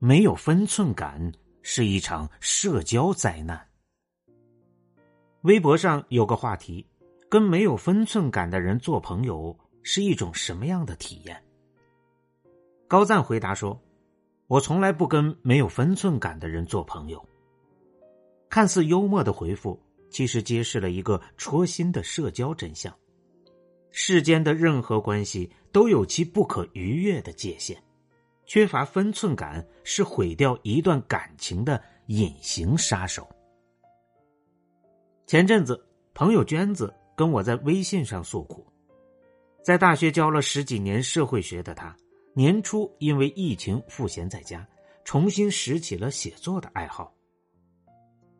没有分寸感是一场社交灾难。微博上有个话题：跟没有分寸感的人做朋友是一种什么样的体验？高赞回答说：“我从来不跟没有分寸感的人做朋友。”看似幽默的回复，其实揭示了一个戳心的社交真相：世间的任何关系都有其不可逾越的界限。缺乏分寸感是毁掉一段感情的隐形杀手。前阵子，朋友娟子跟我在微信上诉苦，在大学教了十几年社会学的他，年初因为疫情赋闲在家，重新拾起了写作的爱好。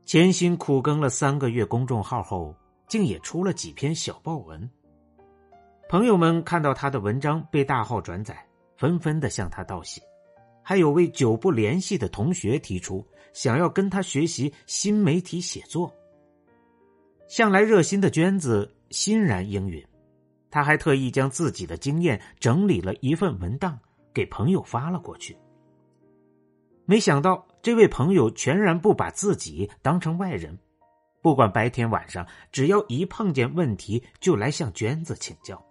潜心苦耕了三个月公众号后，竟也出了几篇小报文。朋友们看到他的文章被大号转载。纷纷的向他道谢，还有位久不联系的同学提出想要跟他学习新媒体写作。向来热心的娟子欣然应允，他还特意将自己的经验整理了一份文档给朋友发了过去。没想到这位朋友全然不把自己当成外人，不管白天晚上，只要一碰见问题就来向娟子请教，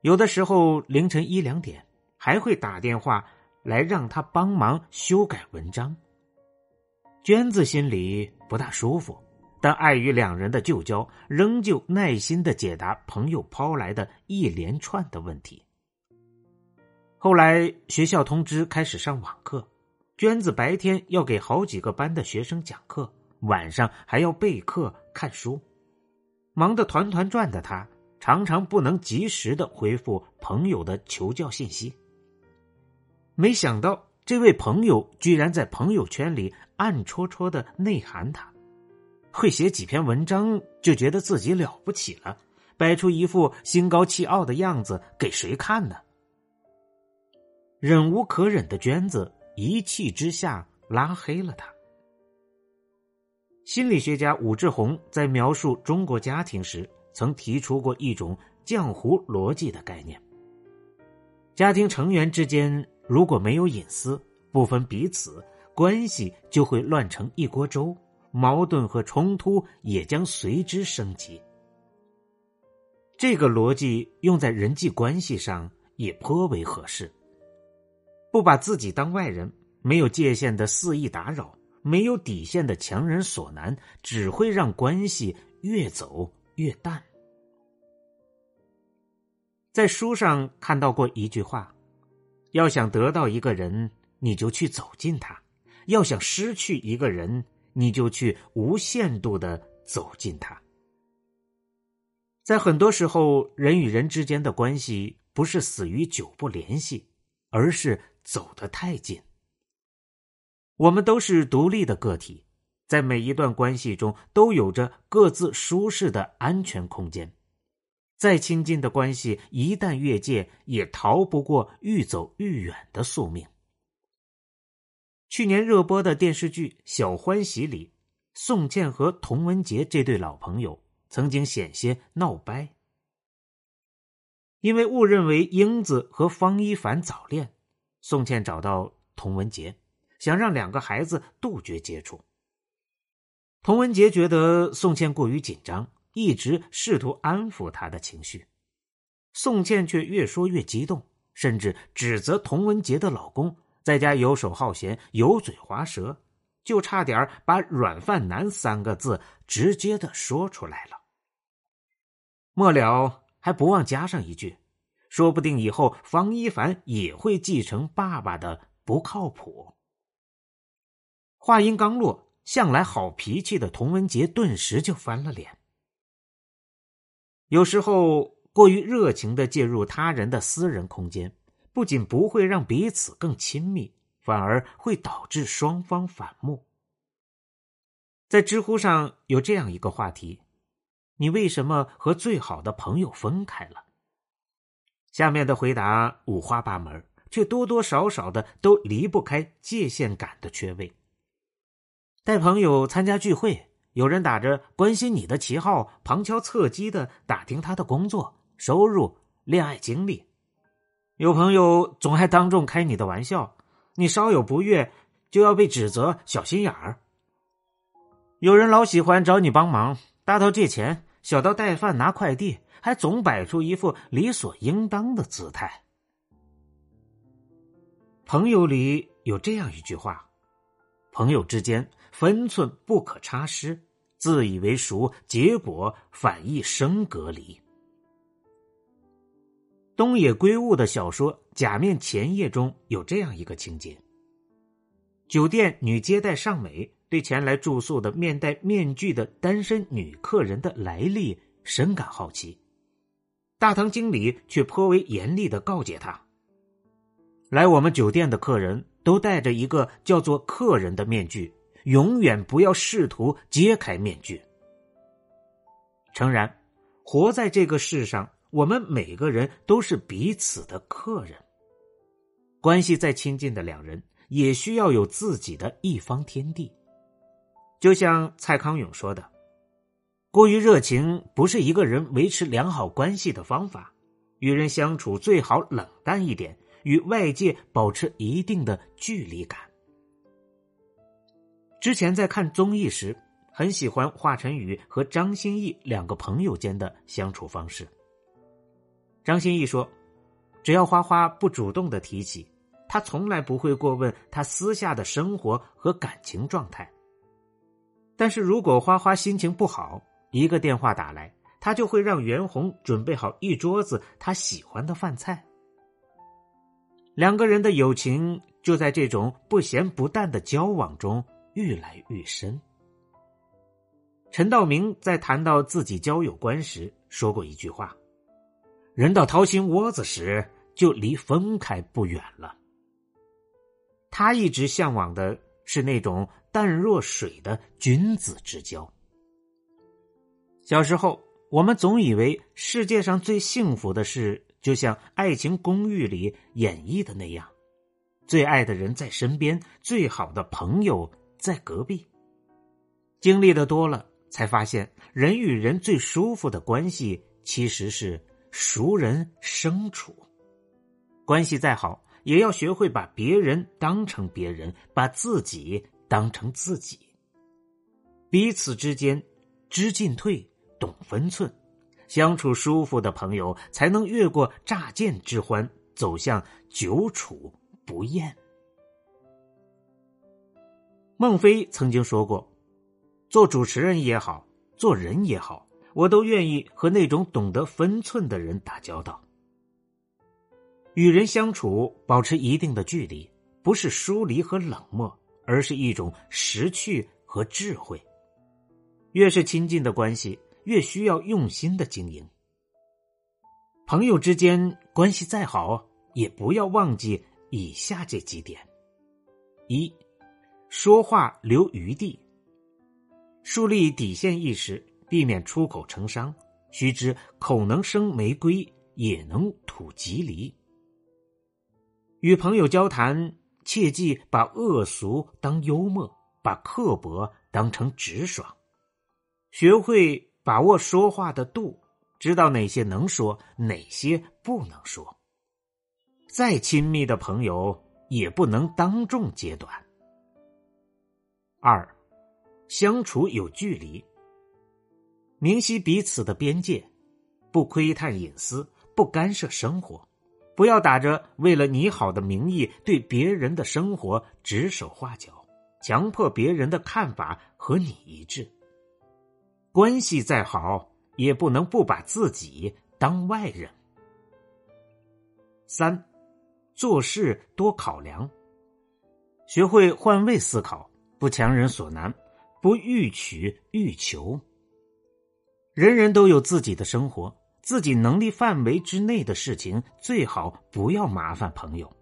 有的时候凌晨一两点。还会打电话来让他帮忙修改文章。娟子心里不大舒服，但碍于两人的旧交，仍旧耐心的解答朋友抛来的一连串的问题。后来学校通知开始上网课，娟子白天要给好几个班的学生讲课，晚上还要备课看书，忙得团团转的她，常常不能及时的回复朋友的求教信息。没想到，这位朋友居然在朋友圈里暗戳戳的内涵他，会写几篇文章就觉得自己了不起了，摆出一副心高气傲的样子给谁看呢？忍无可忍的娟子一气之下拉黑了他。心理学家武志红在描述中国家庭时，曾提出过一种浆糊逻辑的概念：家庭成员之间。如果没有隐私，不分彼此，关系就会乱成一锅粥，矛盾和冲突也将随之升级。这个逻辑用在人际关系上也颇为合适。不把自己当外人，没有界限的肆意打扰，没有底线的强人所难，只会让关系越走越淡。在书上看到过一句话。要想得到一个人，你就去走近他；要想失去一个人，你就去无限度的走近他。在很多时候，人与人之间的关系不是死于久不联系，而是走得太近。我们都是独立的个体，在每一段关系中都有着各自舒适的安全空间。再亲近的关系，一旦越界，也逃不过愈走愈远的宿命。去年热播的电视剧《小欢喜》里，宋茜和童文杰这对老朋友曾经险些闹掰，因为误认为英子和方一凡早恋，宋茜找到童文杰，想让两个孩子杜绝接触。童文杰觉得宋茜过于紧张。一直试图安抚他的情绪，宋茜却越说越激动，甚至指责童文杰的老公在家游手好闲、油嘴滑舌，就差点把“软饭男”三个字直接的说出来了。末了还不忘加上一句：“说不定以后方一凡也会继承爸爸的不靠谱。”话音刚落，向来好脾气的童文杰顿时就翻了脸。有时候过于热情的介入他人的私人空间，不仅不会让彼此更亲密，反而会导致双方反目。在知乎上有这样一个话题：你为什么和最好的朋友分开了？下面的回答五花八门，却多多少少的都离不开界限感的缺位。带朋友参加聚会，有人打着关心你的旗号，旁敲侧击的打听他的工作、收入、恋爱经历；有朋友总爱当众开你的玩笑，你稍有不悦就要被指责小心眼儿。有人老喜欢找你帮忙，大到借钱，小到带饭拿快递，还总摆出一副理所应当的姿态。朋友里有这样一句话：“朋友之间分寸不可差失，自以为熟，结果反一生隔离。”东野圭吾的小说《假面前夜》中有这样一个情节：酒店女接待尚美。对前来住宿的面戴面具的单身女客人的来历深感好奇，大堂经理却颇为严厉的告诫他：来我们酒店的客人都戴着一个叫做“客人”的面具，永远不要试图揭开面具。诚然，活在这个世上，我们每个人都是彼此的客人，关系再亲近的两人，也需要有自己的一方天地。就像蔡康永说的：“过于热情不是一个人维持良好关系的方法。与人相处最好冷淡一点，与外界保持一定的距离感。”之前在看综艺时，很喜欢华晨宇和张歆艺两个朋友间的相处方式。张歆艺说：“只要花花不主动的提起，他从来不会过问他私下的生活和感情状态。”但是如果花花心情不好，一个电话打来，他就会让袁弘准备好一桌子他喜欢的饭菜。两个人的友情就在这种不咸不淡的交往中愈来愈深。陈道明在谈到自己交友观时说过一句话：“人到掏心窝子时，就离分开不远了。”他一直向往的。是那种淡若水的君子之交。小时候，我们总以为世界上最幸福的事，就像《爱情公寓》里演绎的那样，最爱的人在身边，最好的朋友在隔壁。经历的多了，才发现人与人最舒服的关系，其实是熟人生处。关系再好。也要学会把别人当成别人，把自己当成自己。彼此之间知进退，懂分寸，相处舒服的朋友，才能越过乍见之欢，走向久处不厌。孟非曾经说过：“做主持人也好，做人也好，我都愿意和那种懂得分寸的人打交道。”与人相处，保持一定的距离，不是疏离和冷漠，而是一种识趣和智慧。越是亲近的关系，越需要用心的经营。朋友之间关系再好，也不要忘记以下这几点：一，说话留余地，树立底线意识，避免出口成伤。须知口能生玫瑰，也能吐吉梨。与朋友交谈，切记把恶俗当幽默，把刻薄当成直爽，学会把握说话的度，知道哪些能说，哪些不能说。再亲密的朋友，也不能当众揭短。二，相处有距离，明晰彼此的边界，不窥探隐私，不干涉生活。不要打着为了你好的名义对别人的生活指手画脚，强迫别人的看法和你一致。关系再好，也不能不把自己当外人。三，做事多考量，学会换位思考，不强人所难，不欲取欲求。人人都有自己的生活。自己能力范围之内的事情，最好不要麻烦朋友。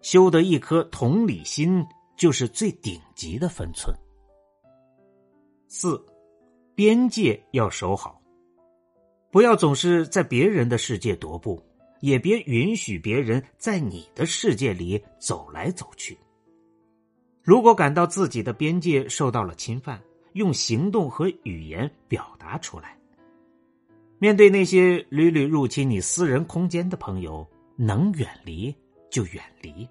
修得一颗同理心，就是最顶级的分寸。四，边界要守好，不要总是在别人的世界踱步，也别允许别人在你的世界里走来走去。如果感到自己的边界受到了侵犯，用行动和语言表达出来。面对那些屡屡入侵你私人空间的朋友，能远离就远离。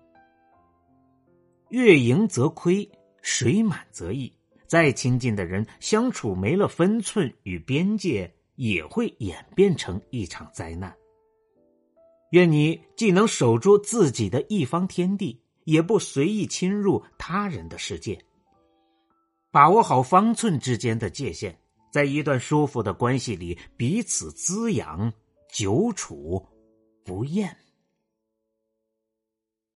月盈则亏，水满则溢。再亲近的人，相处没了分寸与边界，也会演变成一场灾难。愿你既能守住自己的一方天地，也不随意侵入他人的世界。把握好方寸之间的界限，在一段舒服的关系里彼此滋养，久处不厌。